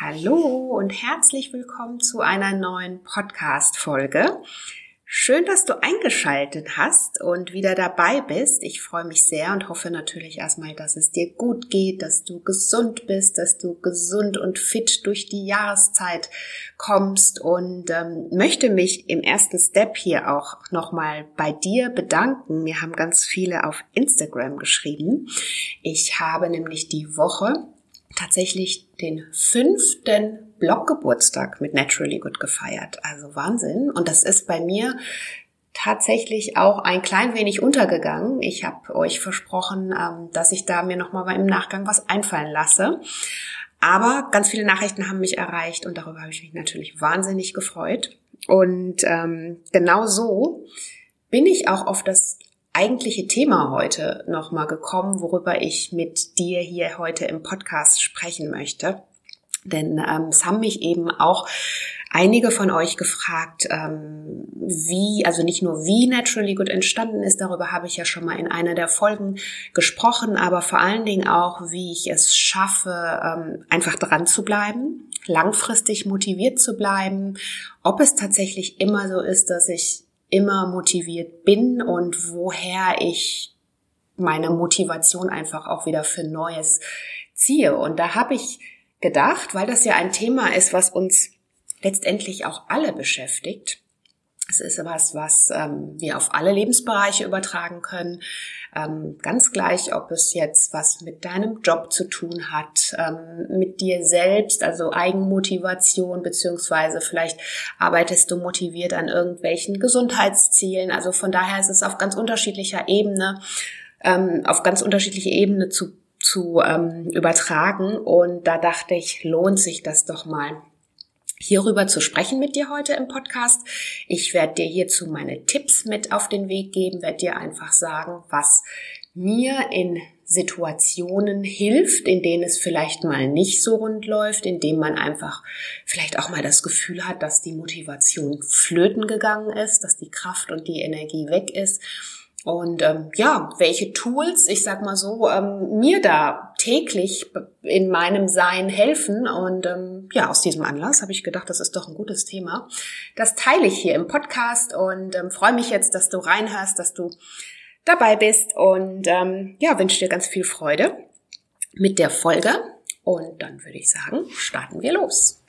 Hallo und herzlich willkommen zu einer neuen Podcast-Folge. Schön, dass du eingeschaltet hast und wieder dabei bist. Ich freue mich sehr und hoffe natürlich erstmal, dass es dir gut geht, dass du gesund bist, dass du gesund und fit durch die Jahreszeit kommst und ähm, möchte mich im ersten Step hier auch nochmal bei dir bedanken. Mir haben ganz viele auf Instagram geschrieben. Ich habe nämlich die Woche tatsächlich den fünften Bloggeburtstag mit Naturally Good gefeiert. Also Wahnsinn. Und das ist bei mir tatsächlich auch ein klein wenig untergegangen. Ich habe euch versprochen, ähm, dass ich da mir nochmal im Nachgang was einfallen lasse. Aber ganz viele Nachrichten haben mich erreicht und darüber habe ich mich natürlich wahnsinnig gefreut. Und ähm, genau so bin ich auch auf das eigentliche Thema heute nochmal gekommen, worüber ich mit dir hier heute im Podcast sprechen möchte. Denn ähm, es haben mich eben auch einige von euch gefragt, ähm, wie, also nicht nur wie Naturally Good entstanden ist, darüber habe ich ja schon mal in einer der Folgen gesprochen, aber vor allen Dingen auch, wie ich es schaffe, ähm, einfach dran zu bleiben, langfristig motiviert zu bleiben, ob es tatsächlich immer so ist, dass ich immer motiviert bin und woher ich meine Motivation einfach auch wieder für Neues ziehe. Und da habe ich gedacht, weil das ja ein Thema ist, was uns letztendlich auch alle beschäftigt. Es ist was, was ähm, wir auf alle Lebensbereiche übertragen können. Ähm, ganz gleich, ob es jetzt was mit deinem Job zu tun hat, ähm, mit dir selbst, also Eigenmotivation, beziehungsweise vielleicht arbeitest du motiviert an irgendwelchen Gesundheitszielen. Also von daher ist es auf ganz unterschiedlicher Ebene, ähm, auf ganz unterschiedliche Ebene zu, zu ähm, übertragen. Und da dachte ich, lohnt sich das doch mal hierüber zu sprechen mit dir heute im Podcast. Ich werde dir hierzu meine Tipps mit auf den Weg geben, werde dir einfach sagen, was mir in Situationen hilft, in denen es vielleicht mal nicht so rund läuft, in denen man einfach vielleicht auch mal das Gefühl hat, dass die Motivation flöten gegangen ist, dass die Kraft und die Energie weg ist und ähm, ja, welche Tools, ich sag mal so, ähm, mir da täglich in meinem Sein helfen. Und ähm, ja, aus diesem Anlass habe ich gedacht, das ist doch ein gutes Thema. Das teile ich hier im Podcast und ähm, freue mich jetzt, dass du reinhörst, dass du dabei bist und ähm, ja, wünsche dir ganz viel Freude mit der Folge. Und dann würde ich sagen, starten wir los.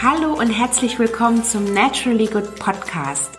Hallo und herzlich willkommen zum Naturally Good Podcast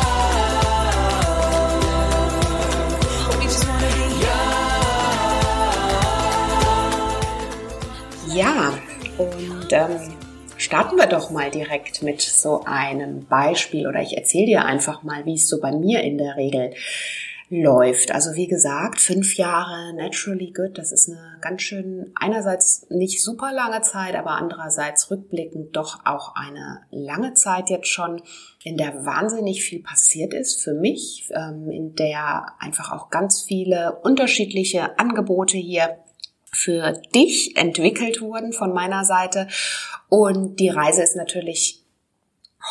Ja, und ähm, starten wir doch mal direkt mit so einem Beispiel oder ich erzähle dir einfach mal, wie es so bei mir in der Regel läuft. Also wie gesagt, fünf Jahre Naturally Good, das ist eine ganz schön, einerseits nicht super lange Zeit, aber andererseits rückblickend doch auch eine lange Zeit jetzt schon, in der wahnsinnig viel passiert ist für mich, ähm, in der einfach auch ganz viele unterschiedliche Angebote hier für dich entwickelt wurden von meiner Seite. Und die Reise ist natürlich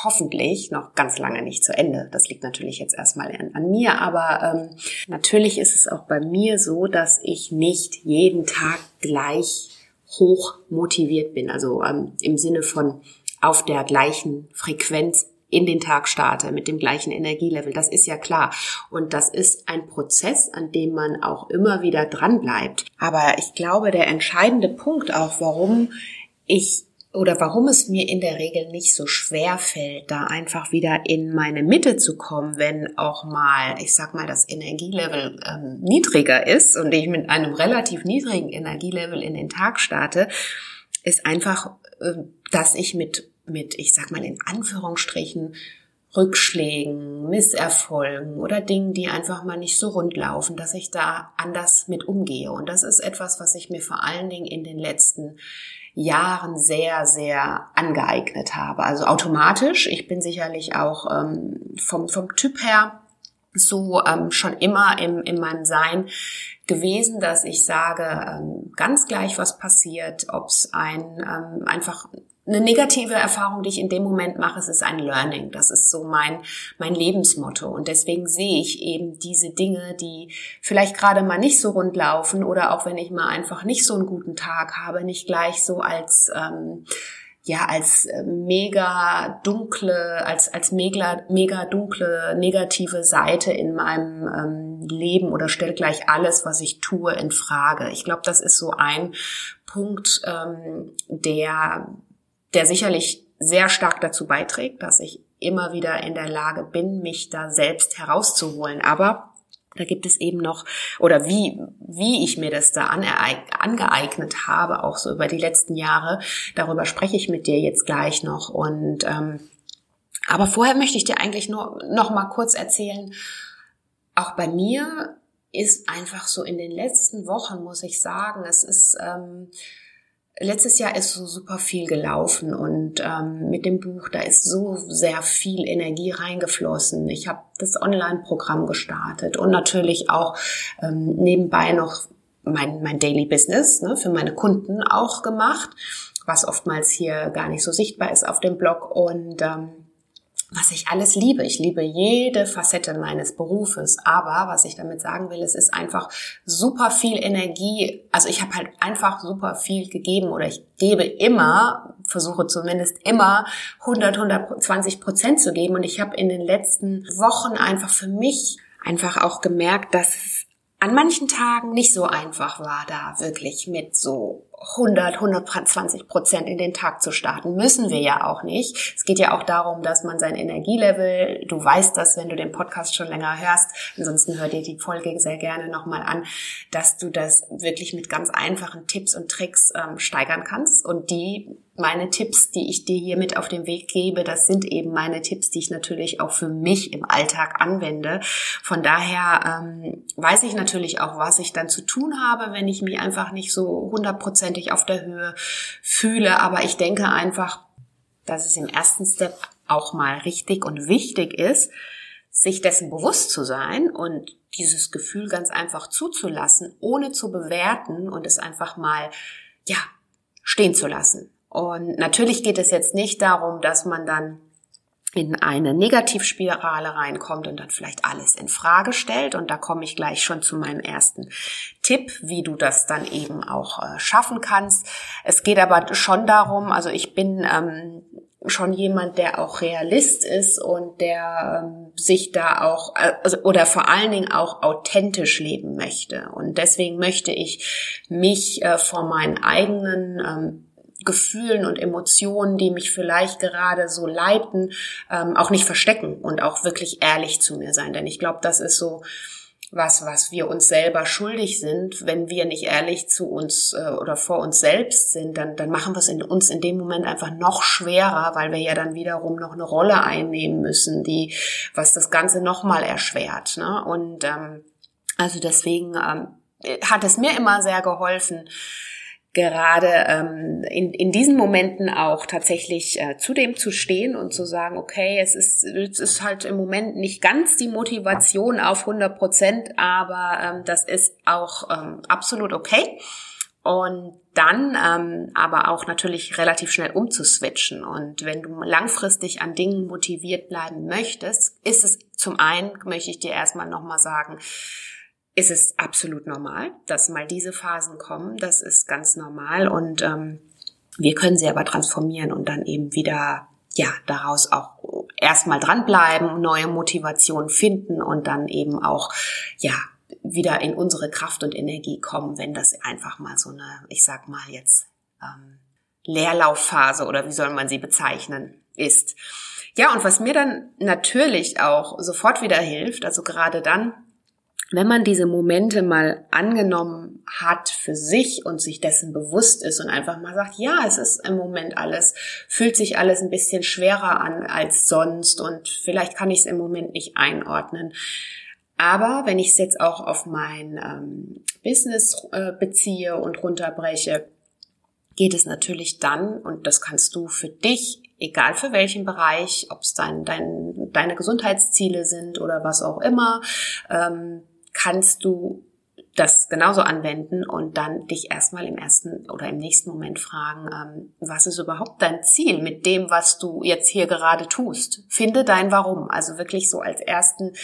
hoffentlich noch ganz lange nicht zu Ende. Das liegt natürlich jetzt erstmal an, an mir, aber ähm, natürlich ist es auch bei mir so, dass ich nicht jeden Tag gleich hoch motiviert bin. Also ähm, im Sinne von auf der gleichen Frequenz in den Tag starte mit dem gleichen Energielevel. Das ist ja klar. Und das ist ein Prozess, an dem man auch immer wieder dran bleibt. Aber ich glaube, der entscheidende Punkt auch, warum ich oder warum es mir in der Regel nicht so schwer fällt, da einfach wieder in meine Mitte zu kommen, wenn auch mal, ich sag mal, das Energielevel ähm, niedriger ist und ich mit einem relativ niedrigen Energielevel in den Tag starte, ist einfach, äh, dass ich mit mit, ich sag mal in Anführungsstrichen, Rückschlägen, Misserfolgen oder Dingen, die einfach mal nicht so rund laufen, dass ich da anders mit umgehe. Und das ist etwas, was ich mir vor allen Dingen in den letzten Jahren sehr, sehr angeeignet habe. Also automatisch. Ich bin sicherlich auch ähm, vom, vom Typ her so ähm, schon immer im, in meinem Sein gewesen, dass ich sage, ähm, ganz gleich was passiert, ob es ein ähm, einfach eine negative Erfahrung, die ich in dem Moment mache, es ist ein Learning. Das ist so mein, mein Lebensmotto. Und deswegen sehe ich eben diese Dinge, die vielleicht gerade mal nicht so rund laufen oder auch wenn ich mal einfach nicht so einen guten Tag habe, nicht gleich so als, ähm, ja, als äh, mega dunkle, als, als mega, mega dunkle, negative Seite in meinem ähm, Leben oder stelle gleich alles, was ich tue, in Frage. Ich glaube, das ist so ein Punkt, ähm, der der sicherlich sehr stark dazu beiträgt, dass ich immer wieder in der Lage bin, mich da selbst herauszuholen. Aber da gibt es eben noch, oder wie, wie ich mir das da angeeignet habe, auch so über die letzten Jahre, darüber spreche ich mit dir jetzt gleich noch. Und ähm, aber vorher möchte ich dir eigentlich nur noch mal kurz erzählen, auch bei mir ist einfach so in den letzten Wochen, muss ich sagen, es ist ähm, Letztes Jahr ist so super viel gelaufen und ähm, mit dem Buch, da ist so sehr viel Energie reingeflossen. Ich habe das Online-Programm gestartet und natürlich auch ähm, nebenbei noch mein, mein Daily Business ne, für meine Kunden auch gemacht, was oftmals hier gar nicht so sichtbar ist auf dem Blog. Und ähm, was ich alles liebe. Ich liebe jede Facette meines Berufes. Aber was ich damit sagen will, es ist einfach super viel Energie. Also ich habe halt einfach super viel gegeben oder ich gebe immer, versuche zumindest immer 100, 120 Prozent zu geben. Und ich habe in den letzten Wochen einfach für mich einfach auch gemerkt, dass es an manchen Tagen nicht so einfach war, da wirklich mit so 100, 120 Prozent in den Tag zu starten. Müssen wir ja auch nicht. Es geht ja auch darum, dass man sein Energielevel, du weißt das, wenn du den Podcast schon länger hörst, ansonsten hör dir die Folge sehr gerne nochmal an, dass du das wirklich mit ganz einfachen Tipps und Tricks ähm, steigern kannst und die meine Tipps, die ich dir hier mit auf den Weg gebe, das sind eben meine Tipps, die ich natürlich auch für mich im Alltag anwende. Von daher ähm, weiß ich natürlich auch, was ich dann zu tun habe, wenn ich mich einfach nicht so hundertprozentig hundertprozentig auf der Höhe fühle. Aber ich denke einfach, dass es im ersten Step auch mal richtig und wichtig ist, sich dessen bewusst zu sein und dieses Gefühl ganz einfach zuzulassen, ohne zu bewerten und es einfach mal, ja, stehen zu lassen. Und natürlich geht es jetzt nicht darum, dass man dann in eine Negativspirale reinkommt und dann vielleicht alles in Frage stellt. Und da komme ich gleich schon zu meinem ersten Tipp, wie du das dann eben auch äh, schaffen kannst. Es geht aber schon darum, also ich bin ähm, schon jemand, der auch Realist ist und der ähm, sich da auch äh, also, oder vor allen Dingen auch authentisch leben möchte. Und deswegen möchte ich mich äh, vor meinen eigenen ähm, Gefühlen und Emotionen, die mich vielleicht gerade so leiten, ähm, auch nicht verstecken und auch wirklich ehrlich zu mir sein. Denn ich glaube, das ist so was, was wir uns selber schuldig sind, wenn wir nicht ehrlich zu uns äh, oder vor uns selbst sind, dann, dann machen wir es in uns in dem Moment einfach noch schwerer, weil wir ja dann wiederum noch eine Rolle einnehmen müssen, die, was das Ganze nochmal erschwert. Ne? Und ähm, also deswegen ähm, hat es mir immer sehr geholfen, gerade ähm, in, in diesen Momenten auch tatsächlich äh, zu dem zu stehen und zu sagen, okay, es ist, es ist halt im Moment nicht ganz die Motivation auf 100 Prozent, aber ähm, das ist auch ähm, absolut okay. Und dann ähm, aber auch natürlich relativ schnell umzuswitchen. Und wenn du langfristig an Dingen motiviert bleiben möchtest, ist es zum einen, möchte ich dir erstmal nochmal sagen, ist es absolut normal, dass mal diese Phasen kommen. Das ist ganz normal und ähm, wir können sie aber transformieren und dann eben wieder ja daraus auch erstmal dranbleiben, neue Motivation finden und dann eben auch ja wieder in unsere Kraft und Energie kommen, wenn das einfach mal so eine, ich sag mal jetzt ähm, Leerlaufphase oder wie soll man sie bezeichnen ist. Ja, und was mir dann natürlich auch sofort wieder hilft, also gerade dann, wenn man diese Momente mal angenommen hat für sich und sich dessen bewusst ist und einfach mal sagt, ja, es ist im Moment alles, fühlt sich alles ein bisschen schwerer an als sonst und vielleicht kann ich es im Moment nicht einordnen. Aber wenn ich es jetzt auch auf mein ähm, Business äh, beziehe und runterbreche, geht es natürlich dann, und das kannst du für dich, egal für welchen Bereich, ob es dein, dein, deine Gesundheitsziele sind oder was auch immer, ähm, kannst du das genauso anwenden und dann dich erstmal im ersten oder im nächsten Moment fragen, ähm, was ist überhaupt dein Ziel mit dem, was du jetzt hier gerade tust? Finde dein Warum. Also wirklich so als ersten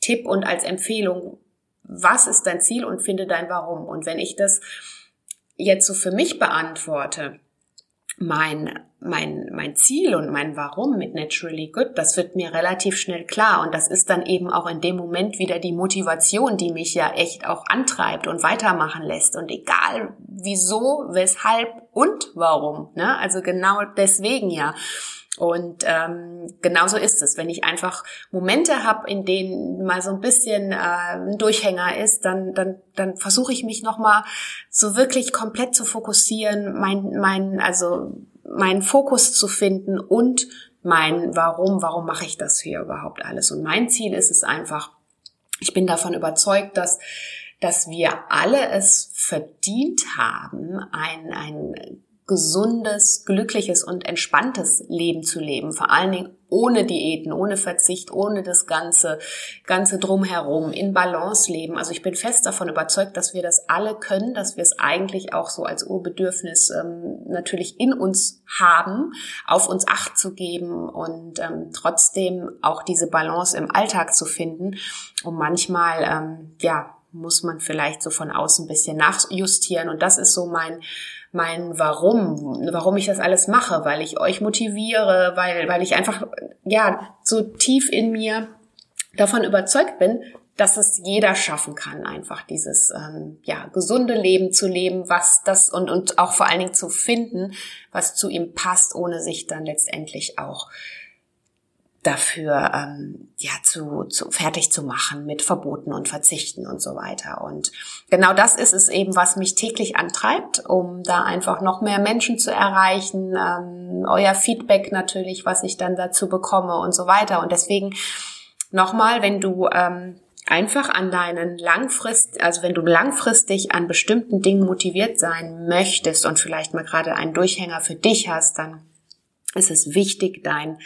Tipp und als Empfehlung, was ist dein Ziel und finde dein Warum. Und wenn ich das jetzt so für mich beantworte, mein, mein, mein Ziel und mein Warum mit Naturally Good, das wird mir relativ schnell klar. Und das ist dann eben auch in dem Moment wieder die Motivation, die mich ja echt auch antreibt und weitermachen lässt. Und egal wieso, weshalb und warum. Ne? Also genau deswegen ja. Und ähm, genauso ist es. Wenn ich einfach Momente habe, in denen mal so ein bisschen äh, ein Durchhänger ist, dann, dann, dann versuche ich mich nochmal so wirklich komplett zu fokussieren, mein, mein, also meinen Fokus zu finden und mein Warum, warum mache ich das hier überhaupt alles? Und mein Ziel ist es einfach, ich bin davon überzeugt, dass dass wir alle es verdient haben, ein, ein gesundes, glückliches und entspanntes Leben zu leben. Vor allen Dingen ohne Diäten, ohne Verzicht, ohne das ganze, ganze drumherum, in Balance leben. Also ich bin fest davon überzeugt, dass wir das alle können, dass wir es eigentlich auch so als Urbedürfnis ähm, natürlich in uns haben, auf uns Acht zu geben und ähm, trotzdem auch diese Balance im Alltag zu finden. Und manchmal, ähm, ja, muss man vielleicht so von außen ein bisschen nachjustieren. Und das ist so mein, mein Warum, warum ich das alles mache, weil ich euch motiviere, weil, weil ich einfach, ja, so tief in mir davon überzeugt bin, dass es jeder schaffen kann, einfach dieses ähm, ja gesunde Leben zu leben, was das und und auch vor allen Dingen zu finden, was zu ihm passt, ohne sich dann letztendlich auch dafür ähm, ja zu, zu fertig zu machen mit Verboten und Verzichten und so weiter. Und genau das ist es eben, was mich täglich antreibt, um da einfach noch mehr Menschen zu erreichen. Ähm, euer Feedback natürlich, was ich dann dazu bekomme und so weiter. Und deswegen nochmal, wenn du ähm, einfach an deinen langfrist, also wenn du langfristig an bestimmten Dingen motiviert sein möchtest und vielleicht mal gerade einen Durchhänger für dich hast, dann ist es wichtig, dein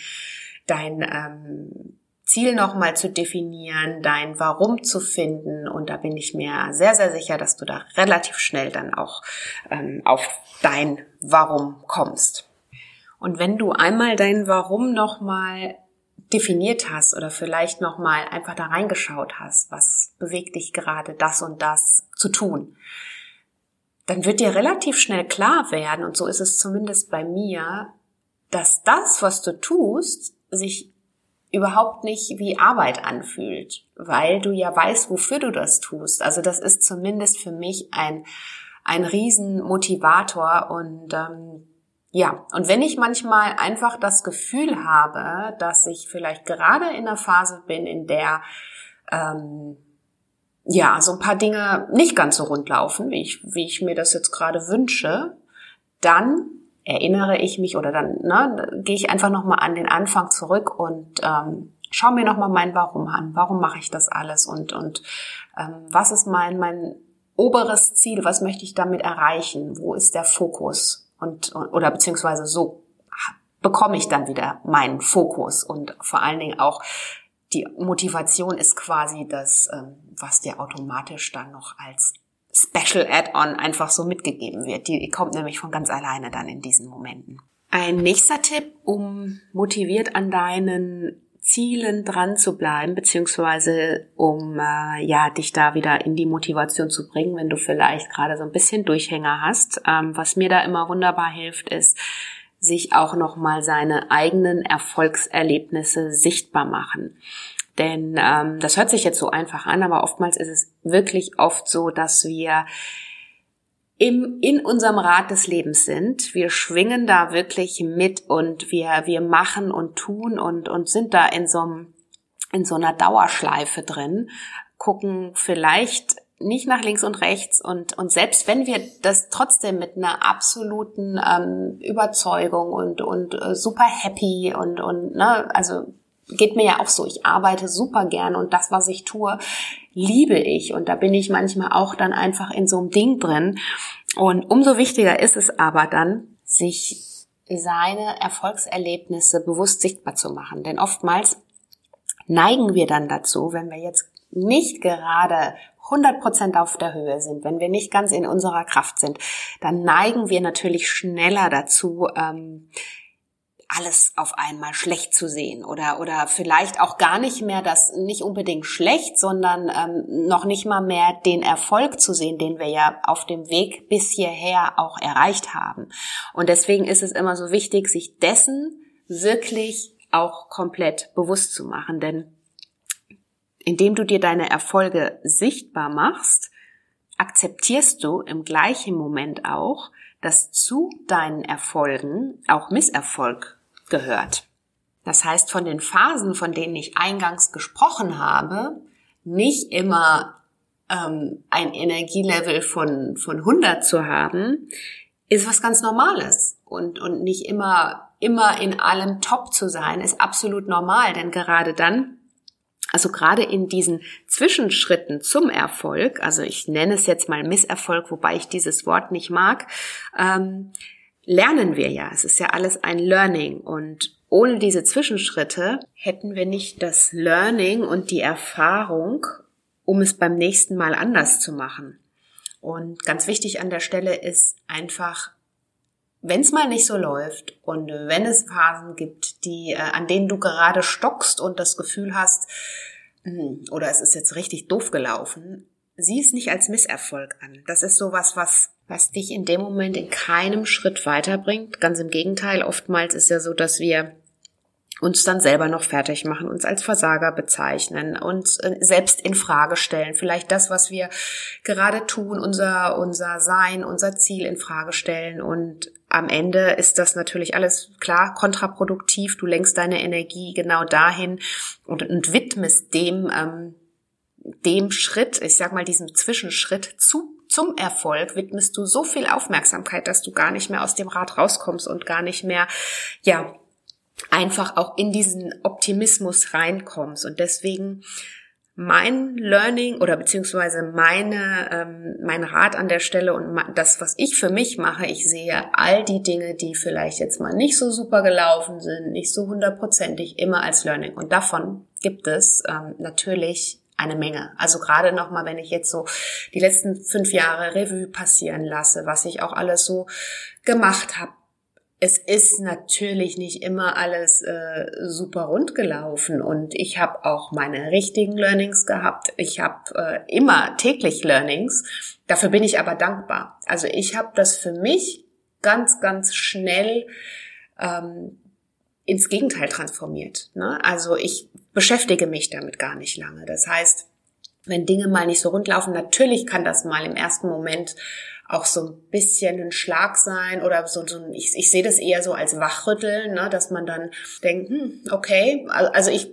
dein ähm, Ziel nochmal zu definieren, dein Warum zu finden. Und da bin ich mir sehr, sehr sicher, dass du da relativ schnell dann auch ähm, auf dein Warum kommst. Und wenn du einmal dein Warum nochmal definiert hast oder vielleicht nochmal einfach da reingeschaut hast, was bewegt dich gerade, das und das zu tun, dann wird dir relativ schnell klar werden, und so ist es zumindest bei mir, dass das, was du tust, sich überhaupt nicht wie Arbeit anfühlt, weil du ja weißt, wofür du das tust. Also das ist zumindest für mich ein, ein Riesenmotivator und ähm, ja, und wenn ich manchmal einfach das Gefühl habe, dass ich vielleicht gerade in einer Phase bin, in der ähm, ja so ein paar Dinge nicht ganz so rund laufen, wie ich, wie ich mir das jetzt gerade wünsche, dann erinnere ich mich oder dann ne, gehe ich einfach nochmal an den Anfang zurück und ähm, schaue mir nochmal mein Warum an. Warum mache ich das alles und, und ähm, was ist mein, mein oberes Ziel? Was möchte ich damit erreichen? Wo ist der Fokus? Und, oder beziehungsweise so bekomme ich dann wieder meinen Fokus und vor allen Dingen auch die Motivation ist quasi das, ähm, was dir automatisch dann noch als Special Add-on einfach so mitgegeben wird. Die kommt nämlich von ganz alleine dann in diesen Momenten. Ein nächster Tipp, um motiviert an deinen Zielen dran zu bleiben, beziehungsweise um äh, ja dich da wieder in die Motivation zu bringen, wenn du vielleicht gerade so ein bisschen Durchhänger hast. Ähm, was mir da immer wunderbar hilft, ist, sich auch nochmal seine eigenen Erfolgserlebnisse sichtbar machen. Denn ähm, das hört sich jetzt so einfach an, aber oftmals ist es wirklich oft so, dass wir im, in unserem Rad des Lebens sind. Wir schwingen da wirklich mit und wir, wir machen und tun und, und sind da in so einem, in so einer Dauerschleife drin gucken vielleicht nicht nach links und rechts und, und selbst wenn wir das trotzdem mit einer absoluten ähm, Überzeugung und, und äh, super happy und, und ne, also geht mir ja auch so, ich arbeite super gern und das, was ich tue, liebe ich. Und da bin ich manchmal auch dann einfach in so einem Ding drin. Und umso wichtiger ist es aber dann, sich seine Erfolgserlebnisse bewusst sichtbar zu machen, denn oftmals neigen wir dann dazu, wenn wir jetzt nicht gerade 100% auf der Höhe sind, wenn wir nicht ganz in unserer Kraft sind, dann neigen wir natürlich schneller dazu, ähm, alles auf einmal schlecht zu sehen oder oder vielleicht auch gar nicht mehr das nicht unbedingt schlecht, sondern ähm, noch nicht mal mehr den Erfolg zu sehen, den wir ja auf dem Weg bis hierher auch erreicht haben. Und deswegen ist es immer so wichtig, sich dessen wirklich auch komplett bewusst zu machen, denn indem du dir deine Erfolge sichtbar machst, akzeptierst du im gleichen Moment auch, dass zu deinen Erfolgen auch Misserfolg gehört. Das heißt, von den Phasen, von denen ich eingangs gesprochen habe, nicht immer ähm, ein Energielevel von, von 100 zu haben, ist was ganz Normales. Und, und nicht immer, immer in allem top zu sein, ist absolut normal, denn gerade dann, also gerade in diesen Zwischenschritten zum Erfolg, also ich nenne es jetzt mal Misserfolg, wobei ich dieses Wort nicht mag, ähm, lernen wir ja. Es ist ja alles ein Learning und ohne diese Zwischenschritte hätten wir nicht das Learning und die Erfahrung, um es beim nächsten Mal anders zu machen. Und ganz wichtig an der Stelle ist einfach wenn es mal nicht so läuft und wenn es Phasen gibt, die, äh, an denen du gerade stockst und das Gefühl hast, hm, oder es ist jetzt richtig doof gelaufen, sieh es nicht als Misserfolg an. Das ist sowas, was, was dich in dem Moment in keinem Schritt weiterbringt. Ganz im Gegenteil, oftmals ist ja so, dass wir uns dann selber noch fertig machen, uns als Versager bezeichnen, uns äh, selbst in Frage stellen, vielleicht das, was wir gerade tun, unser, unser Sein, unser Ziel in Frage stellen und am Ende ist das natürlich alles klar kontraproduktiv. Du lenkst deine Energie genau dahin und, und widmest dem, ähm, dem Schritt, ich sag mal diesem Zwischenschritt zu zum Erfolg widmest du so viel Aufmerksamkeit, dass du gar nicht mehr aus dem Rad rauskommst und gar nicht mehr, ja, einfach auch in diesen Optimismus reinkommst. Und deswegen mein Learning oder beziehungsweise meine, ähm, mein Rat an der Stelle und das, was ich für mich mache, ich sehe all die Dinge, die vielleicht jetzt mal nicht so super gelaufen sind, nicht so hundertprozentig, immer als Learning. Und davon gibt es ähm, natürlich eine Menge. Also gerade nochmal, wenn ich jetzt so die letzten fünf Jahre Revue passieren lasse, was ich auch alles so gemacht habe, es ist natürlich nicht immer alles äh, super rund gelaufen und ich habe auch meine richtigen Learnings gehabt. Ich habe äh, immer täglich Learnings. Dafür bin ich aber dankbar. Also ich habe das für mich ganz, ganz schnell ähm, ins Gegenteil transformiert. Ne? Also ich beschäftige mich damit gar nicht lange. Das heißt, wenn Dinge mal nicht so rund laufen, natürlich kann das mal im ersten Moment auch so ein bisschen ein Schlag sein oder so, so ein, ich, ich sehe das eher so als Wachrütteln, ne, dass man dann denkt, hm, okay, also ich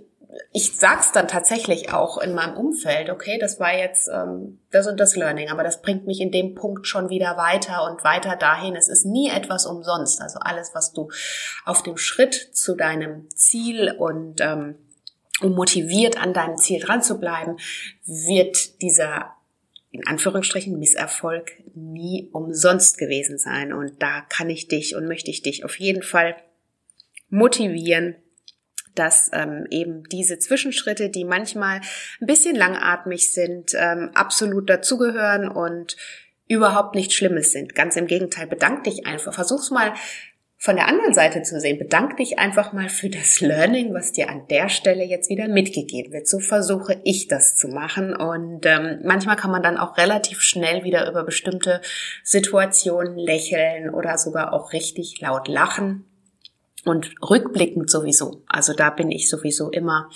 ich sag's dann tatsächlich auch in meinem Umfeld, okay, das war jetzt ähm, das und das Learning, aber das bringt mich in dem Punkt schon wieder weiter und weiter dahin. Es ist nie etwas umsonst. Also alles, was du auf dem Schritt zu deinem Ziel und ähm, um motiviert an deinem Ziel dran zu bleiben, wird dieser in Anführungsstrichen Misserfolg nie umsonst gewesen sein. Und da kann ich dich und möchte ich dich auf jeden Fall motivieren, dass ähm, eben diese Zwischenschritte, die manchmal ein bisschen langatmig sind, ähm, absolut dazugehören und überhaupt nichts Schlimmes sind. Ganz im Gegenteil, bedank dich einfach. Versuch's mal von der anderen Seite zu sehen. Bedank dich einfach mal für das Learning, was dir an der Stelle jetzt wieder mitgegeben wird. So versuche ich das zu machen. Und ähm, manchmal kann man dann auch relativ schnell wieder über bestimmte Situationen lächeln oder sogar auch richtig laut lachen. Und rückblickend sowieso. Also da bin ich sowieso immer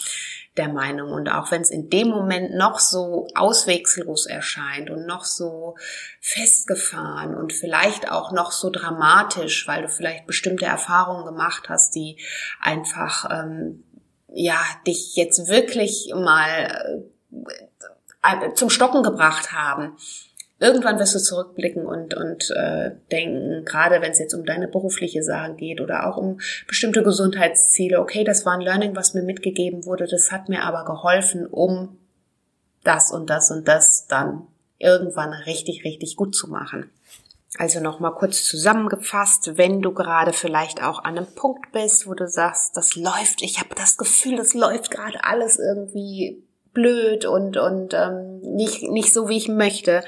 der Meinung. Und auch wenn es in dem Moment noch so auswegslos erscheint und noch so festgefahren und vielleicht auch noch so dramatisch, weil du vielleicht bestimmte Erfahrungen gemacht hast, die einfach ähm, ja dich jetzt wirklich mal äh, äh, zum Stocken gebracht haben. Irgendwann wirst du zurückblicken und, und äh, denken, gerade wenn es jetzt um deine berufliche Sache geht oder auch um bestimmte Gesundheitsziele, okay, das war ein Learning, was mir mitgegeben wurde, das hat mir aber geholfen, um das und das und das dann irgendwann richtig, richtig gut zu machen. Also nochmal kurz zusammengefasst, wenn du gerade vielleicht auch an einem Punkt bist, wo du sagst, das läuft, ich habe das Gefühl, das läuft gerade alles irgendwie blöd und, und ähm, nicht, nicht so, wie ich möchte.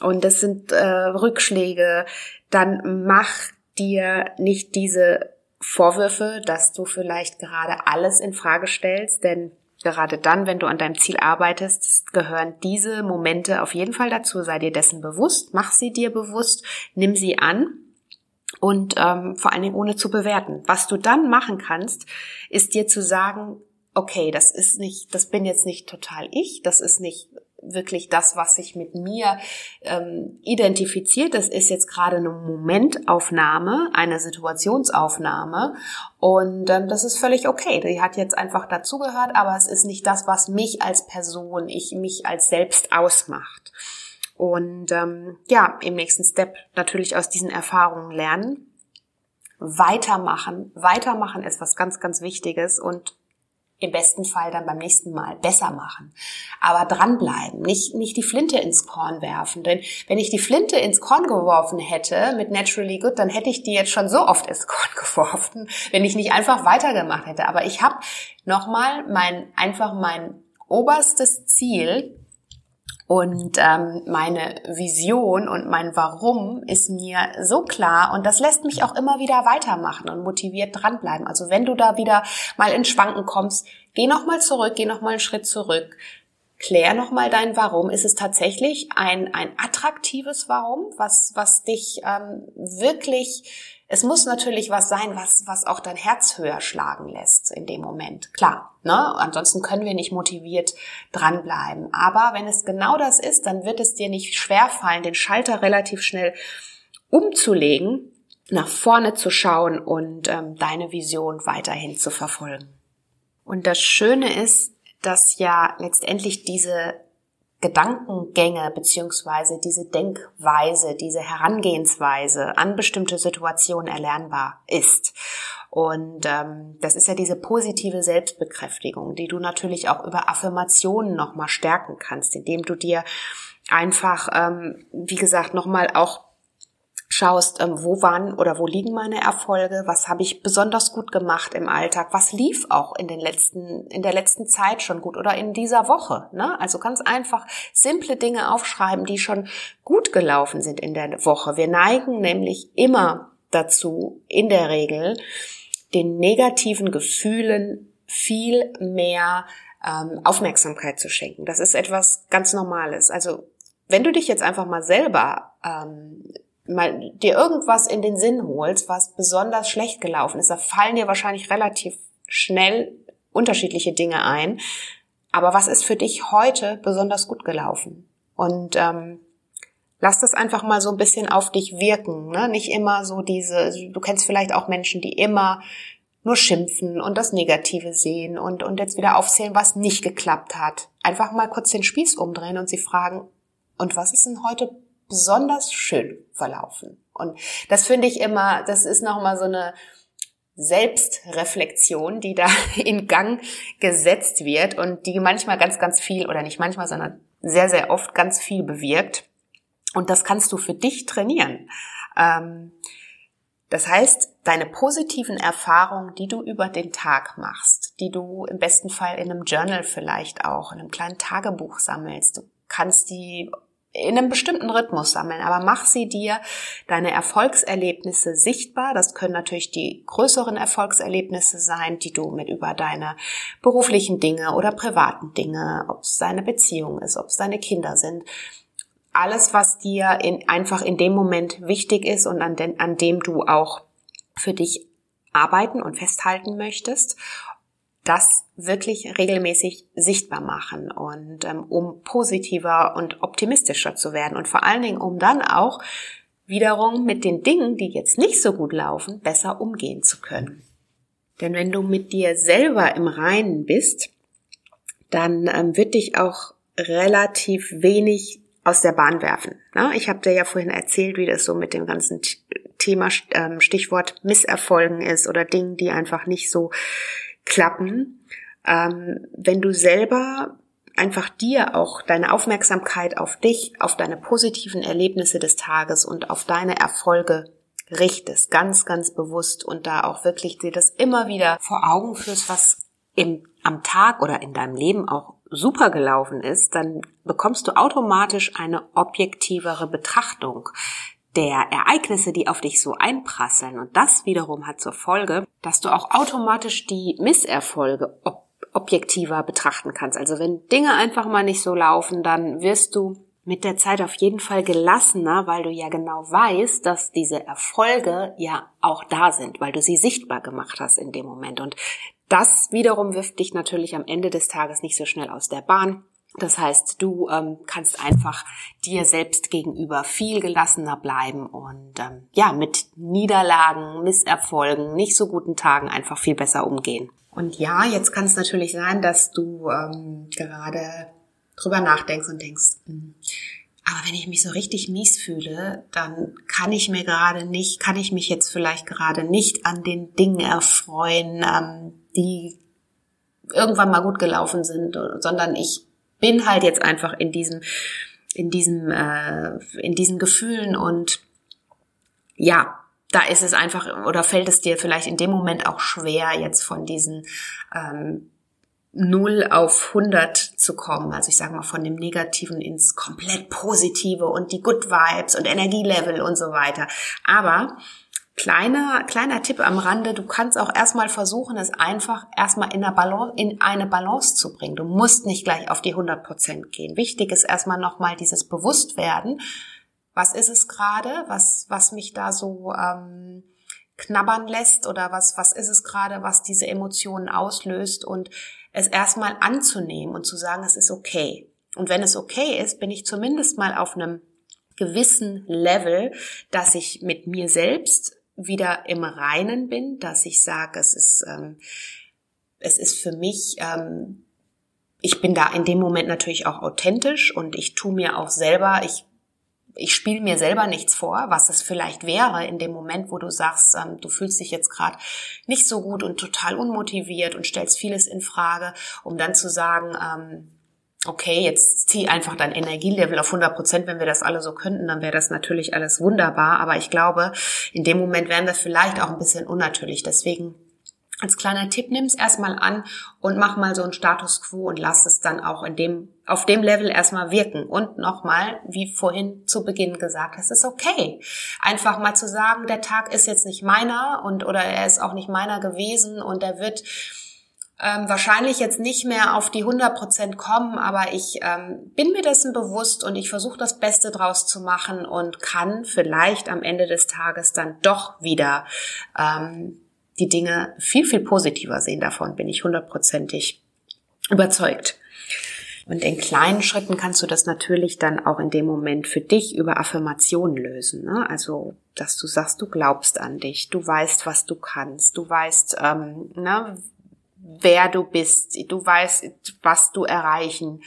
Und das sind äh, Rückschläge, dann mach dir nicht diese Vorwürfe, dass du vielleicht gerade alles in Frage stellst, denn Gerade dann, wenn du an deinem Ziel arbeitest, gehören diese Momente auf jeden Fall dazu. Sei dir dessen bewusst, mach sie dir bewusst, nimm sie an und ähm, vor allen Dingen ohne zu bewerten. Was du dann machen kannst, ist dir zu sagen, okay, das ist nicht, das bin jetzt nicht total ich, das ist nicht wirklich das, was sich mit mir ähm, identifiziert. Das ist jetzt gerade eine Momentaufnahme, eine Situationsaufnahme und ähm, das ist völlig okay. Die hat jetzt einfach dazugehört, aber es ist nicht das, was mich als Person, ich mich als selbst ausmacht. Und ähm, ja, im nächsten Step natürlich aus diesen Erfahrungen lernen weitermachen. Weitermachen ist was ganz, ganz Wichtiges und im besten Fall dann beim nächsten Mal besser machen. Aber dranbleiben, nicht, nicht die Flinte ins Korn werfen. Denn wenn ich die Flinte ins Korn geworfen hätte mit Naturally Good, dann hätte ich die jetzt schon so oft ins Korn geworfen, wenn ich nicht einfach weitergemacht hätte. Aber ich habe nochmal mein, einfach mein oberstes Ziel und ähm, meine Vision und mein Warum ist mir so klar und das lässt mich auch immer wieder weitermachen und motiviert dranbleiben. Also wenn du da wieder mal in Schwanken kommst, geh nochmal zurück, geh nochmal einen Schritt zurück. Klär nochmal dein Warum. Ist es tatsächlich ein, ein attraktives Warum, was, was dich ähm, wirklich es muss natürlich was sein, was, was auch dein Herz höher schlagen lässt in dem Moment. Klar, ne? Ansonsten können wir nicht motiviert dranbleiben. Aber wenn es genau das ist, dann wird es dir nicht schwerfallen, den Schalter relativ schnell umzulegen, nach vorne zu schauen und ähm, deine Vision weiterhin zu verfolgen. Und das Schöne ist, dass ja letztendlich diese Gedankengänge beziehungsweise diese Denkweise, diese Herangehensweise an bestimmte Situationen erlernbar ist. Und ähm, das ist ja diese positive Selbstbekräftigung, die du natürlich auch über Affirmationen nochmal stärken kannst, indem du dir einfach, ähm, wie gesagt, nochmal auch schaust, ähm, wo waren oder wo liegen meine Erfolge, was habe ich besonders gut gemacht im Alltag, was lief auch in den letzten, in der letzten Zeit schon gut oder in dieser Woche. Ne? Also ganz einfach simple Dinge aufschreiben, die schon gut gelaufen sind in der Woche. Wir neigen nämlich immer dazu, in der Regel, den negativen Gefühlen viel mehr ähm, Aufmerksamkeit zu schenken. Das ist etwas ganz Normales. Also wenn du dich jetzt einfach mal selber ähm, mal dir irgendwas in den Sinn holst, was besonders schlecht gelaufen ist, da fallen dir wahrscheinlich relativ schnell unterschiedliche Dinge ein. Aber was ist für dich heute besonders gut gelaufen? Und ähm, lass das einfach mal so ein bisschen auf dich wirken. Ne? Nicht immer so diese, du kennst vielleicht auch Menschen, die immer nur schimpfen und das Negative sehen und, und jetzt wieder aufzählen, was nicht geklappt hat. Einfach mal kurz den Spieß umdrehen und sie fragen, und was ist denn heute besonders schön verlaufen. Und das finde ich immer, das ist nochmal so eine Selbstreflexion, die da in Gang gesetzt wird und die manchmal ganz, ganz viel oder nicht manchmal, sondern sehr, sehr oft ganz viel bewirkt. Und das kannst du für dich trainieren. Ähm, das heißt, deine positiven Erfahrungen, die du über den Tag machst, die du im besten Fall in einem Journal vielleicht auch, in einem kleinen Tagebuch sammelst, du kannst die in einem bestimmten Rhythmus sammeln, aber mach sie dir deine Erfolgserlebnisse sichtbar. Das können natürlich die größeren Erfolgserlebnisse sein, die du mit über deine beruflichen Dinge oder privaten Dinge, ob es deine Beziehung ist, ob es deine Kinder sind. Alles, was dir in, einfach in dem Moment wichtig ist und an, den, an dem du auch für dich arbeiten und festhalten möchtest das wirklich regelmäßig sichtbar machen und ähm, um positiver und optimistischer zu werden und vor allen Dingen um dann auch wiederum mit den Dingen, die jetzt nicht so gut laufen, besser umgehen zu können. Denn wenn du mit dir selber im Reinen bist, dann ähm, wird dich auch relativ wenig aus der Bahn werfen. Ich habe dir ja vorhin erzählt, wie das so mit dem ganzen Thema ähm, Stichwort Misserfolgen ist oder Dingen, die einfach nicht so klappen. Ähm, wenn du selber einfach dir auch deine Aufmerksamkeit auf dich, auf deine positiven Erlebnisse des Tages und auf deine Erfolge richtest, ganz, ganz bewusst und da auch wirklich dir das immer wieder vor Augen führst, was im, am Tag oder in deinem Leben auch super gelaufen ist, dann bekommst du automatisch eine objektivere Betrachtung der Ereignisse, die auf dich so einprasseln. Und das wiederum hat zur Folge, dass du auch automatisch die Misserfolge ob objektiver betrachten kannst. Also wenn Dinge einfach mal nicht so laufen, dann wirst du mit der Zeit auf jeden Fall gelassener, weil du ja genau weißt, dass diese Erfolge ja auch da sind, weil du sie sichtbar gemacht hast in dem Moment. Und das wiederum wirft dich natürlich am Ende des Tages nicht so schnell aus der Bahn. Das heißt, du ähm, kannst einfach dir selbst gegenüber viel gelassener bleiben und ähm, ja, mit Niederlagen, Misserfolgen, nicht so guten Tagen einfach viel besser umgehen. Und ja, jetzt kann es natürlich sein, dass du ähm, gerade drüber nachdenkst und denkst, hm, aber wenn ich mich so richtig mies fühle, dann kann ich mir gerade nicht, kann ich mich jetzt vielleicht gerade nicht an den Dingen erfreuen, ähm, die irgendwann mal gut gelaufen sind, sondern ich bin halt jetzt einfach in diesem, in diesem, äh, in diesen Gefühlen und ja, da ist es einfach oder fällt es dir vielleicht in dem Moment auch schwer, jetzt von diesen ähm, 0 auf 100 zu kommen. Also ich sage mal von dem Negativen ins komplett Positive und die Good Vibes und Energielevel und so weiter. Aber kleiner, kleiner Tipp am Rande, du kannst auch erstmal versuchen, es einfach erstmal in, Balance, in eine Balance zu bringen. Du musst nicht gleich auf die 100 Prozent gehen. Wichtig ist erstmal nochmal dieses Bewusstwerden. Was ist es gerade, was, was mich da so ähm, knabbern lässt oder was, was ist es gerade, was diese Emotionen auslöst und es erstmal anzunehmen und zu sagen, es ist okay. Und wenn es okay ist, bin ich zumindest mal auf einem gewissen Level, dass ich mit mir selbst wieder im Reinen bin, dass ich sage, es ist, ähm, es ist für mich, ähm, ich bin da in dem Moment natürlich auch authentisch und ich tu mir auch selber, ich ich spiele mir selber nichts vor, was es vielleicht wäre in dem Moment, wo du sagst, ähm, du fühlst dich jetzt gerade nicht so gut und total unmotiviert und stellst vieles in Frage, um dann zu sagen, ähm, okay, jetzt zieh einfach dein Energielevel auf 100 Prozent. Wenn wir das alle so könnten, dann wäre das natürlich alles wunderbar. Aber ich glaube, in dem Moment wären wir vielleicht auch ein bisschen unnatürlich. Deswegen als kleiner Tipp nimm es erstmal an und mach mal so einen Status quo und lass es dann auch in dem, auf dem Level erstmal wirken. Und nochmal, wie vorhin zu Beginn gesagt, es ist okay. Einfach mal zu sagen, der Tag ist jetzt nicht meiner und, oder er ist auch nicht meiner gewesen und er wird ähm, wahrscheinlich jetzt nicht mehr auf die 100 Prozent kommen, aber ich ähm, bin mir dessen bewusst und ich versuche das Beste draus zu machen und kann vielleicht am Ende des Tages dann doch wieder ähm, die Dinge viel, viel positiver sehen. Davon bin ich hundertprozentig überzeugt. Und in kleinen Schritten kannst du das natürlich dann auch in dem Moment für dich über Affirmationen lösen. Ne? Also, dass du sagst, du glaubst an dich, du weißt, was du kannst, du weißt, ähm, ne, wer du bist, du weißt, was du erreichen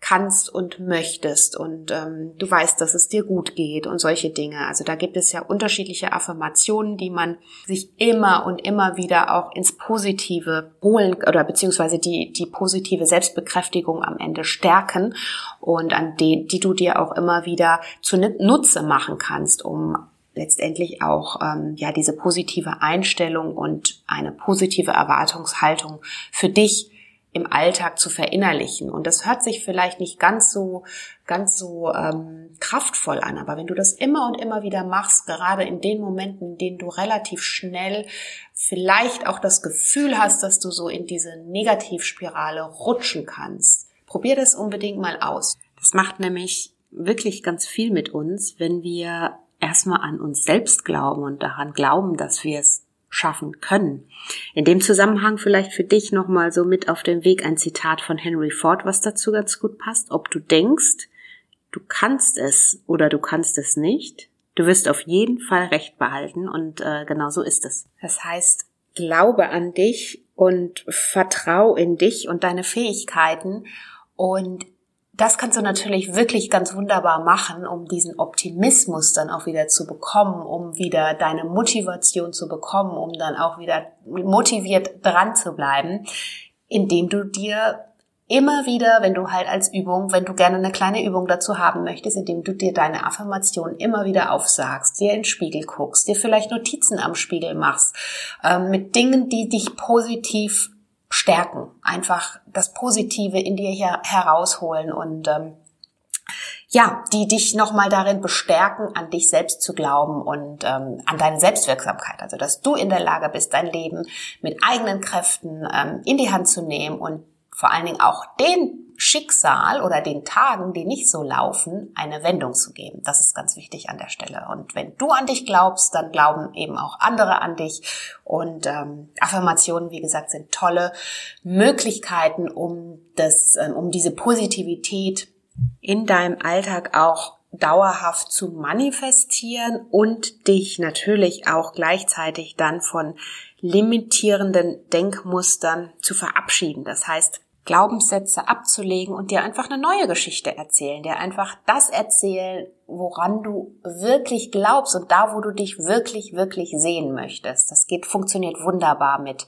kannst und möchtest und ähm, du weißt, dass es dir gut geht und solche Dinge. Also da gibt es ja unterschiedliche Affirmationen, die man sich immer und immer wieder auch ins Positive holen oder beziehungsweise die, die positive Selbstbekräftigung am Ende stärken und an die, die du dir auch immer wieder zu Nutze machen kannst, um letztendlich auch ähm, ja diese positive Einstellung und eine positive Erwartungshaltung für dich im Alltag zu verinnerlichen. Und das hört sich vielleicht nicht ganz so, ganz so ähm, kraftvoll an, aber wenn du das immer und immer wieder machst, gerade in den Momenten, in denen du relativ schnell vielleicht auch das Gefühl hast, dass du so in diese Negativspirale rutschen kannst, probier das unbedingt mal aus. Das macht nämlich wirklich ganz viel mit uns, wenn wir erstmal an uns selbst glauben und daran glauben, dass wir es schaffen können. In dem Zusammenhang vielleicht für dich nochmal so mit auf dem Weg ein Zitat von Henry Ford, was dazu ganz gut passt. Ob du denkst, du kannst es oder du kannst es nicht, du wirst auf jeden Fall Recht behalten und äh, genau so ist es. Das heißt, glaube an dich und vertrau in dich und deine Fähigkeiten und das kannst du natürlich wirklich ganz wunderbar machen, um diesen Optimismus dann auch wieder zu bekommen, um wieder deine Motivation zu bekommen, um dann auch wieder motiviert dran zu bleiben, indem du dir immer wieder, wenn du halt als Übung, wenn du gerne eine kleine Übung dazu haben möchtest, indem du dir deine Affirmation immer wieder aufsagst, dir in den Spiegel guckst, dir vielleicht Notizen am Spiegel machst, äh, mit Dingen, die dich positiv stärken, einfach das Positive in dir her herausholen und ähm, ja, die dich nochmal darin bestärken, an dich selbst zu glauben und ähm, an deine Selbstwirksamkeit. Also, dass du in der Lage bist, dein Leben mit eigenen Kräften ähm, in die Hand zu nehmen und vor allen Dingen auch den Schicksal oder den Tagen, die nicht so laufen, eine Wendung zu geben. Das ist ganz wichtig an der Stelle. Und wenn du an dich glaubst, dann glauben eben auch andere an dich. Und ähm, Affirmationen, wie gesagt, sind tolle Möglichkeiten, um das, ähm, um diese Positivität in deinem Alltag auch dauerhaft zu manifestieren und dich natürlich auch gleichzeitig dann von limitierenden Denkmustern zu verabschieden. Das heißt, Glaubenssätze abzulegen und dir einfach eine neue Geschichte erzählen, dir einfach das erzählen, woran du wirklich glaubst und da, wo du dich wirklich, wirklich sehen möchtest. Das geht, funktioniert wunderbar mit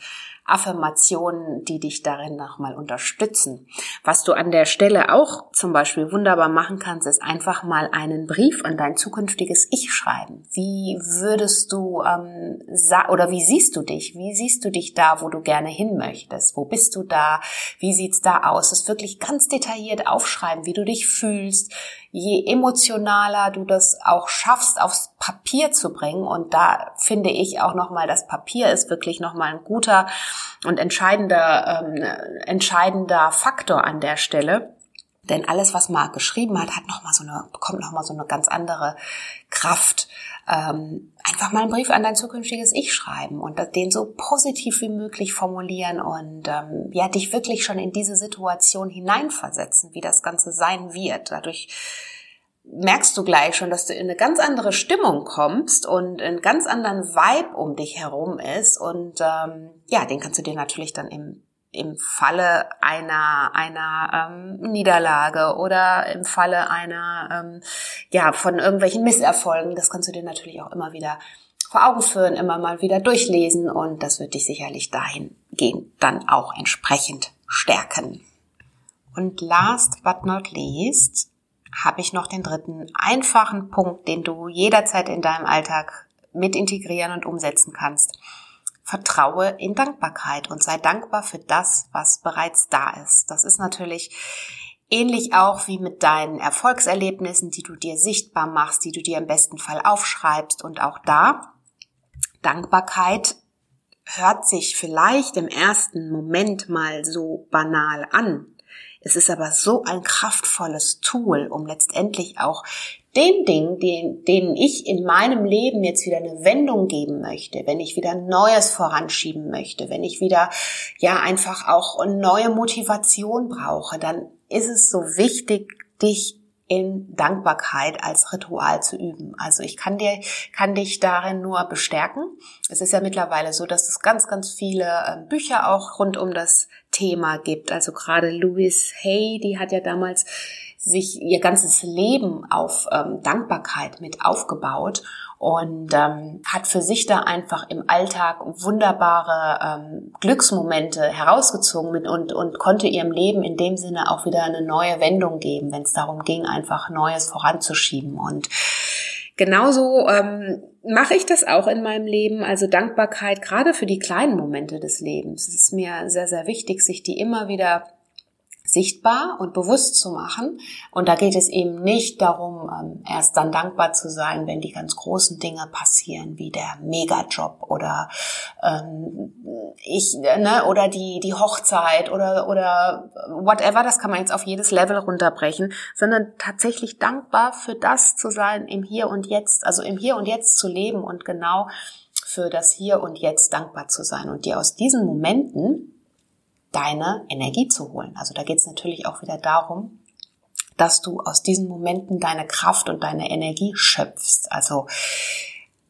Affirmationen, die dich darin nochmal unterstützen. Was du an der Stelle auch zum Beispiel wunderbar machen kannst, ist einfach mal einen Brief an dein zukünftiges Ich schreiben. Wie würdest du ähm, oder wie siehst du dich? Wie siehst du dich da, wo du gerne hin möchtest? Wo bist du da? Wie sieht's da aus? Das wirklich ganz detailliert aufschreiben, wie du dich fühlst, je emotionaler du das auch schaffst, aufs Papier zu bringen. Und da finde ich auch nochmal, das Papier ist wirklich nochmal ein guter und entscheidender, ähm, entscheidender Faktor an der Stelle. Denn alles, was Marc geschrieben hat, hat noch mal so eine, bekommt nochmal so eine ganz andere Kraft. Ähm, einfach mal einen Brief an dein zukünftiges Ich schreiben und den so positiv wie möglich formulieren und ähm, ja, dich wirklich schon in diese Situation hineinversetzen, wie das Ganze sein wird. Dadurch merkst du gleich schon, dass du in eine ganz andere Stimmung kommst und einen ganz anderen Vibe um dich herum ist. Und ähm, ja, den kannst du dir natürlich dann im im Falle einer einer ähm, Niederlage oder im Falle einer ähm, ja von irgendwelchen Misserfolgen, das kannst du dir natürlich auch immer wieder vor Augen führen, immer mal wieder durchlesen und das wird dich sicherlich dahingehend dann auch entsprechend stärken. Und last but not least habe ich noch den dritten einfachen Punkt, den du jederzeit in deinem Alltag mit integrieren und umsetzen kannst. Vertraue in Dankbarkeit und sei dankbar für das, was bereits da ist. Das ist natürlich ähnlich auch wie mit deinen Erfolgserlebnissen, die du dir sichtbar machst, die du dir im besten Fall aufschreibst und auch da Dankbarkeit hört sich vielleicht im ersten Moment mal so banal an. Es ist aber so ein kraftvolles Tool, um letztendlich auch den Dingen, den, denen ich in meinem Leben jetzt wieder eine Wendung geben möchte, wenn ich wieder Neues voranschieben möchte, wenn ich wieder ja einfach auch neue Motivation brauche, dann ist es so wichtig, dich in Dankbarkeit als Ritual zu üben. Also ich kann dir, kann dich darin nur bestärken. Es ist ja mittlerweile so, dass es ganz, ganz viele ähm, Bücher auch rund um das Thema gibt. Also gerade Louise Hay, die hat ja damals sich ihr ganzes Leben auf ähm, Dankbarkeit mit aufgebaut und ähm, hat für sich da einfach im Alltag wunderbare ähm, Glücksmomente herausgezogen mit und, und konnte ihrem Leben in dem Sinne auch wieder eine neue Wendung geben, wenn es darum ging, einfach Neues voranzuschieben. Und genauso ähm, mache ich das auch in meinem Leben. Also Dankbarkeit gerade für die kleinen Momente des Lebens. Es ist mir sehr, sehr wichtig, sich die immer wieder sichtbar und bewusst zu machen. Und da geht es eben nicht darum, ähm, erst dann dankbar zu sein, wenn die ganz großen Dinge passieren, wie der Megajob oder ähm, ich, ne, oder die die Hochzeit oder oder whatever. Das kann man jetzt auf jedes Level runterbrechen, sondern tatsächlich dankbar für das zu sein im Hier und Jetzt, also im Hier und Jetzt zu leben und genau für das Hier und Jetzt dankbar zu sein und dir aus diesen Momenten deine Energie zu holen. Also da geht es natürlich auch wieder darum, dass du aus diesen Momenten deine Kraft und deine Energie schöpfst. Also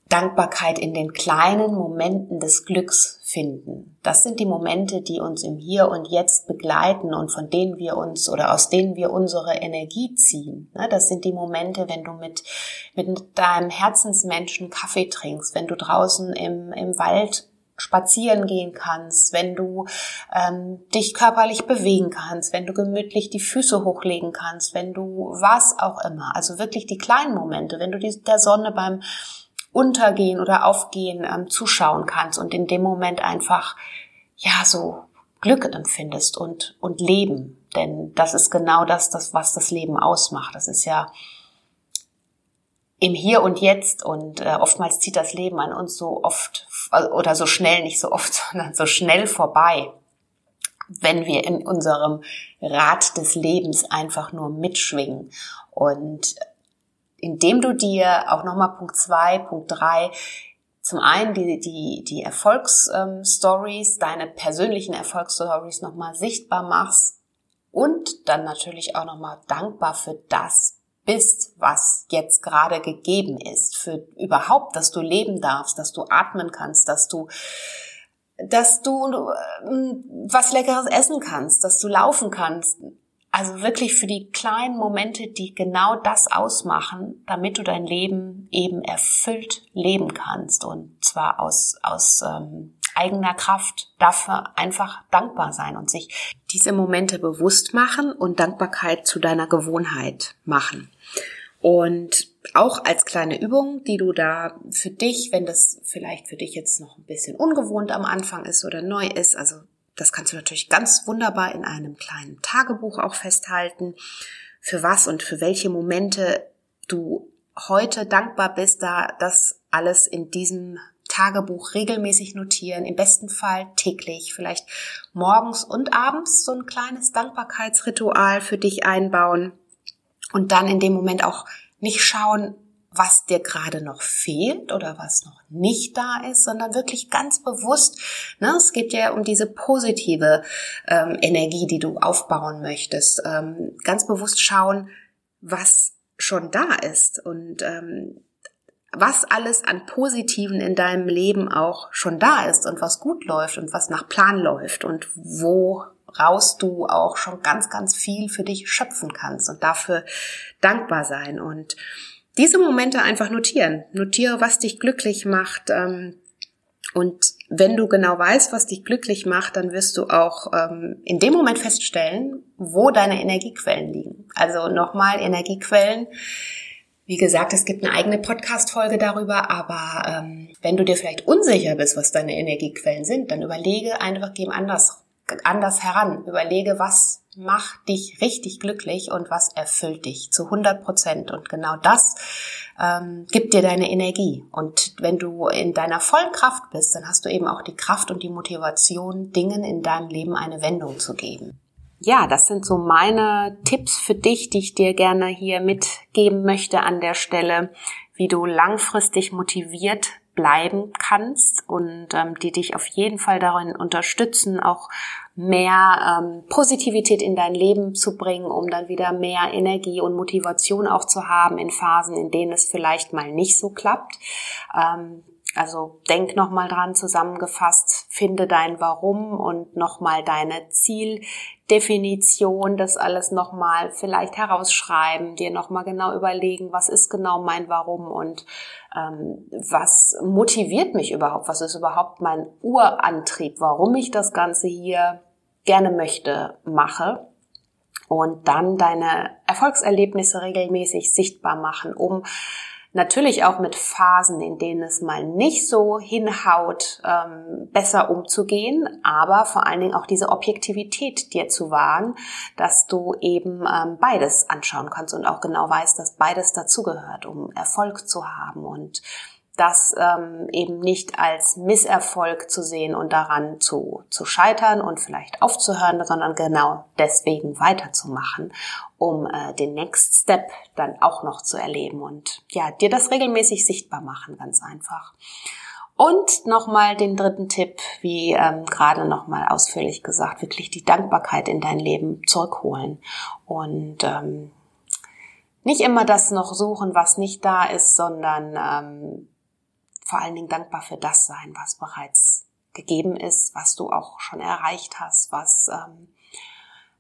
Dankbarkeit in den kleinen Momenten des Glücks finden. Das sind die Momente, die uns im Hier und Jetzt begleiten und von denen wir uns oder aus denen wir unsere Energie ziehen. Ne, das sind die Momente, wenn du mit, mit deinem Herzensmenschen Kaffee trinkst, wenn du draußen im, im Wald spazieren gehen kannst, wenn du ähm, dich körperlich bewegen kannst, wenn du gemütlich die Füße hochlegen kannst, wenn du was auch immer. Also wirklich die kleinen Momente, wenn du die, der Sonne beim Untergehen oder Aufgehen ähm, zuschauen kannst und in dem Moment einfach, ja, so Glück empfindest und, und Leben. Denn das ist genau das, das, was das Leben ausmacht. Das ist ja im Hier und Jetzt und äh, oftmals zieht das Leben an uns so oft oder so schnell, nicht so oft, sondern so schnell vorbei, wenn wir in unserem Rad des Lebens einfach nur mitschwingen. Und indem du dir auch nochmal Punkt zwei, Punkt drei, zum einen die, die, die Erfolgsstories, ähm, deine persönlichen Erfolgsstories nochmal sichtbar machst und dann natürlich auch nochmal dankbar für das bist, was jetzt gerade gegeben ist, für überhaupt, dass du leben darfst, dass du atmen kannst, dass du dass du äh, was leckeres essen kannst, dass du laufen kannst, also wirklich für die kleinen Momente, die genau das ausmachen, damit du dein Leben eben erfüllt leben kannst. Und zwar aus, aus ähm, eigener Kraft. Dafür einfach dankbar sein und sich diese Momente bewusst machen und Dankbarkeit zu deiner Gewohnheit machen. Und auch als kleine Übung, die du da für dich, wenn das vielleicht für dich jetzt noch ein bisschen ungewohnt am Anfang ist oder neu ist, also das kannst du natürlich ganz wunderbar in einem kleinen Tagebuch auch festhalten, für was und für welche Momente du heute dankbar bist, da das alles in diesem Tagebuch regelmäßig notieren, im besten Fall täglich, vielleicht morgens und abends so ein kleines Dankbarkeitsritual für dich einbauen und dann in dem Moment auch nicht schauen, was dir gerade noch fehlt oder was noch nicht da ist, sondern wirklich ganz bewusst. Ne, es geht ja um diese positive ähm, Energie, die du aufbauen möchtest. Ähm, ganz bewusst schauen, was schon da ist und ähm, was alles an Positiven in deinem Leben auch schon da ist und was gut läuft und was nach Plan läuft und woraus du auch schon ganz, ganz viel für dich schöpfen kannst und dafür dankbar sein und diese Momente einfach notieren. Notiere, was dich glücklich macht. Ähm, und wenn du genau weißt, was dich glücklich macht, dann wirst du auch ähm, in dem Moment feststellen, wo deine Energiequellen liegen. Also nochmal Energiequellen. Wie gesagt, es gibt eine eigene Podcast-Folge darüber, aber ähm, wenn du dir vielleicht unsicher bist, was deine Energiequellen sind, dann überlege einfach, geh anders, anders heran. Überlege, was macht dich richtig glücklich und was erfüllt dich zu 100 Prozent. Und genau das ähm, gibt dir deine Energie. Und wenn du in deiner vollen Kraft bist, dann hast du eben auch die Kraft und die Motivation, Dingen in deinem Leben eine Wendung zu geben. Ja, das sind so meine Tipps für dich, die ich dir gerne hier mitgeben möchte an der Stelle, wie du langfristig motiviert bleiben kannst und ähm, die dich auf jeden Fall darin unterstützen, auch mehr ähm, Positivität in dein Leben zu bringen, um dann wieder mehr Energie und Motivation auch zu haben in Phasen, in denen es vielleicht mal nicht so klappt. Ähm, also denk nochmal dran zusammengefasst, finde dein Warum und nochmal deine Zieldefinition, das alles nochmal vielleicht herausschreiben, dir nochmal genau überlegen, was ist genau mein Warum und ähm, was motiviert mich überhaupt, was ist überhaupt mein Urantrieb, warum ich das Ganze hier gerne möchte, mache? Und dann deine Erfolgserlebnisse regelmäßig sichtbar machen, um Natürlich auch mit Phasen, in denen es mal nicht so hinhaut, ähm, besser umzugehen, aber vor allen Dingen auch diese Objektivität dir zu wahren, dass du eben ähm, beides anschauen kannst und auch genau weißt, dass beides dazugehört, um Erfolg zu haben. Und das ähm, eben nicht als Misserfolg zu sehen und daran zu, zu scheitern und vielleicht aufzuhören, sondern genau deswegen weiterzumachen, um äh, den Next Step dann auch noch zu erleben und ja, dir das regelmäßig sichtbar machen, ganz einfach. Und nochmal den dritten Tipp, wie ähm, gerade nochmal ausführlich gesagt, wirklich die Dankbarkeit in dein Leben zurückholen und ähm, nicht immer das noch suchen, was nicht da ist, sondern ähm, vor allen Dingen dankbar für das sein, was bereits gegeben ist, was du auch schon erreicht hast, was, ähm,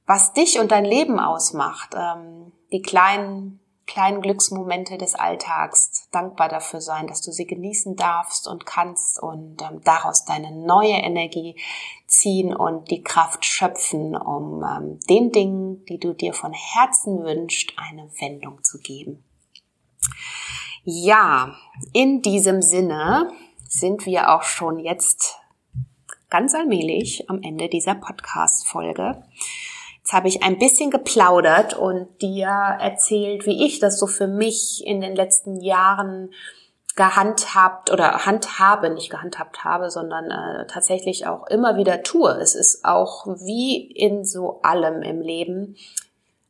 was dich und dein Leben ausmacht, ähm, die kleinen kleinen Glücksmomente des Alltags dankbar dafür sein, dass du sie genießen darfst und kannst und ähm, daraus deine neue Energie ziehen und die Kraft schöpfen, um ähm, den Dingen, die du dir von Herzen wünschst, eine Wendung zu geben. Ja, in diesem Sinne sind wir auch schon jetzt ganz allmählich am Ende dieser Podcast-Folge. Jetzt habe ich ein bisschen geplaudert und dir erzählt, wie ich das so für mich in den letzten Jahren gehandhabt oder handhabe, nicht gehandhabt habe, sondern äh, tatsächlich auch immer wieder tue. Es ist auch wie in so allem im Leben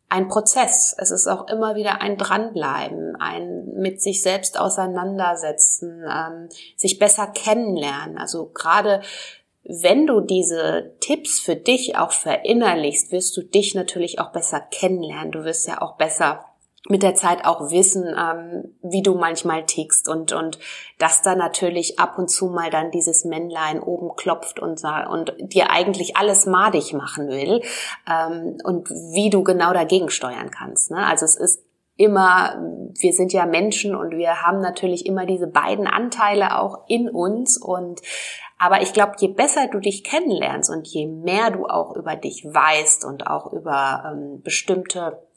ein Prozess. Es ist auch immer wieder ein Dranbleiben, ein mit sich selbst auseinandersetzen, ähm, sich besser kennenlernen. Also gerade wenn du diese Tipps für dich auch verinnerlichst, wirst du dich natürlich auch besser kennenlernen. Du wirst ja auch besser mit der Zeit auch wissen, ähm, wie du manchmal tickst und und dass da natürlich ab und zu mal dann dieses Männlein oben klopft und und dir eigentlich alles madig machen will ähm, und wie du genau dagegen steuern kannst. Ne? Also es ist immer, wir sind ja Menschen und wir haben natürlich immer diese beiden Anteile auch in uns und aber ich glaube, je besser du dich kennenlernst und je mehr du auch über dich weißt und auch über ähm, bestimmte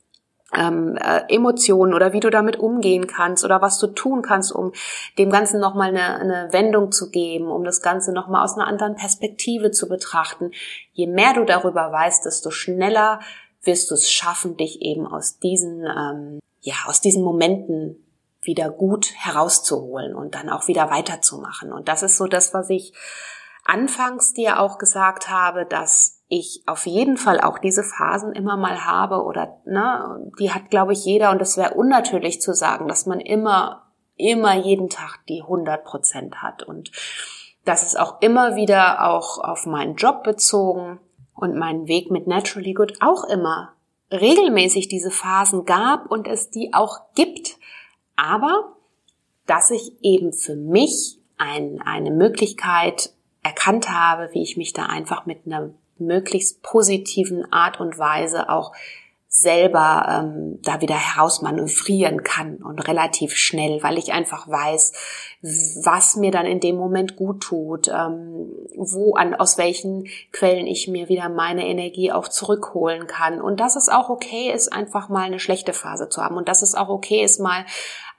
ähm, äh, Emotionen oder wie du damit umgehen kannst oder was du tun kannst, um dem Ganzen nochmal eine, eine Wendung zu geben, um das Ganze nochmal aus einer anderen Perspektive zu betrachten. Je mehr du darüber weißt, desto schneller wirst du es schaffen, dich eben aus diesen, ähm, ja, aus diesen Momenten wieder gut herauszuholen und dann auch wieder weiterzumachen. Und das ist so das, was ich anfangs dir auch gesagt habe, dass ich auf jeden Fall auch diese Phasen immer mal habe oder ne, die hat glaube ich jeder. Und es wäre unnatürlich zu sagen, dass man immer immer jeden Tag die 100 Prozent hat. Und das ist auch immer wieder auch auf meinen Job bezogen und meinen Weg mit Naturally Good auch immer regelmäßig diese Phasen gab und es die auch gibt. Aber dass ich eben für mich ein, eine Möglichkeit erkannt habe, wie ich mich da einfach mit einer möglichst positiven Art und Weise auch selber ähm, da wieder herausmanövrieren kann und relativ schnell, weil ich einfach weiß, was mir dann in dem Moment gut tut, ähm, wo an aus welchen Quellen ich mir wieder meine Energie auch zurückholen kann. Und dass es auch okay ist, einfach mal eine schlechte Phase zu haben. Und dass es auch okay ist, mal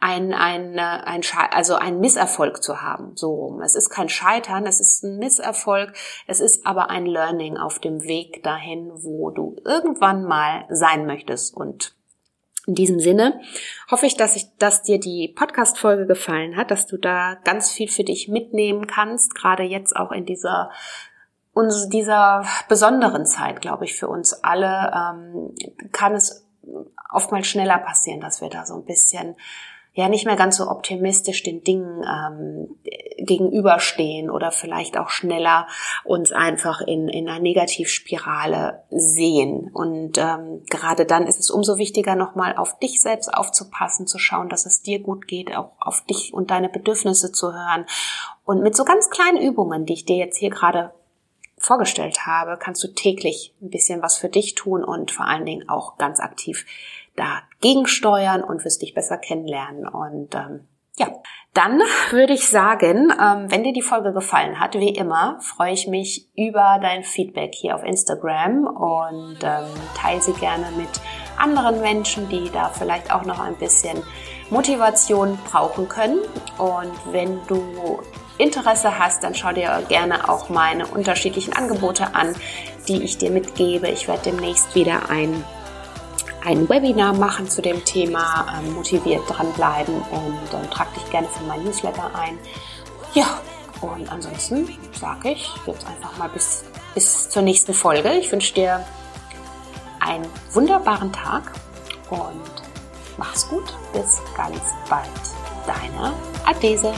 ein, ein, ein, also ein Misserfolg zu haben, so rum. Es ist kein Scheitern, es ist ein Misserfolg, es ist aber ein Learning auf dem Weg dahin, wo du irgendwann mal sein möchtest. Und in diesem Sinne hoffe ich, dass ich, dass dir die Podcast-Folge gefallen hat, dass du da ganz viel für dich mitnehmen kannst, gerade jetzt auch in dieser uns dieser besonderen Zeit, glaube ich, für uns alle, ähm, kann es oftmals schneller passieren, dass wir da so ein bisschen ja nicht mehr ganz so optimistisch den Dingen ähm, gegenüberstehen oder vielleicht auch schneller uns einfach in, in einer Negativspirale sehen. Und ähm, gerade dann ist es umso wichtiger, nochmal auf dich selbst aufzupassen, zu schauen, dass es dir gut geht, auch auf dich und deine Bedürfnisse zu hören. Und mit so ganz kleinen Übungen, die ich dir jetzt hier gerade vorgestellt habe, kannst du täglich ein bisschen was für dich tun und vor allen Dingen auch ganz aktiv dagegen steuern und wirst dich besser kennenlernen. Und ähm, ja, dann würde ich sagen, ähm, wenn dir die Folge gefallen hat, wie immer, freue ich mich über dein Feedback hier auf Instagram und ähm, teile sie gerne mit anderen Menschen, die da vielleicht auch noch ein bisschen Motivation brauchen können. Und wenn du Interesse hast, dann schau dir gerne auch meine unterschiedlichen Angebote an, die ich dir mitgebe. Ich werde demnächst wieder ein ein Webinar machen zu dem Thema, ähm, motiviert dranbleiben und ähm, trag dich gerne für mein Newsletter ein. Ja, und ansonsten sage ich jetzt einfach mal bis, bis zur nächsten Folge. Ich wünsche dir einen wunderbaren Tag und mach's gut. Bis ganz bald. Deine Adese.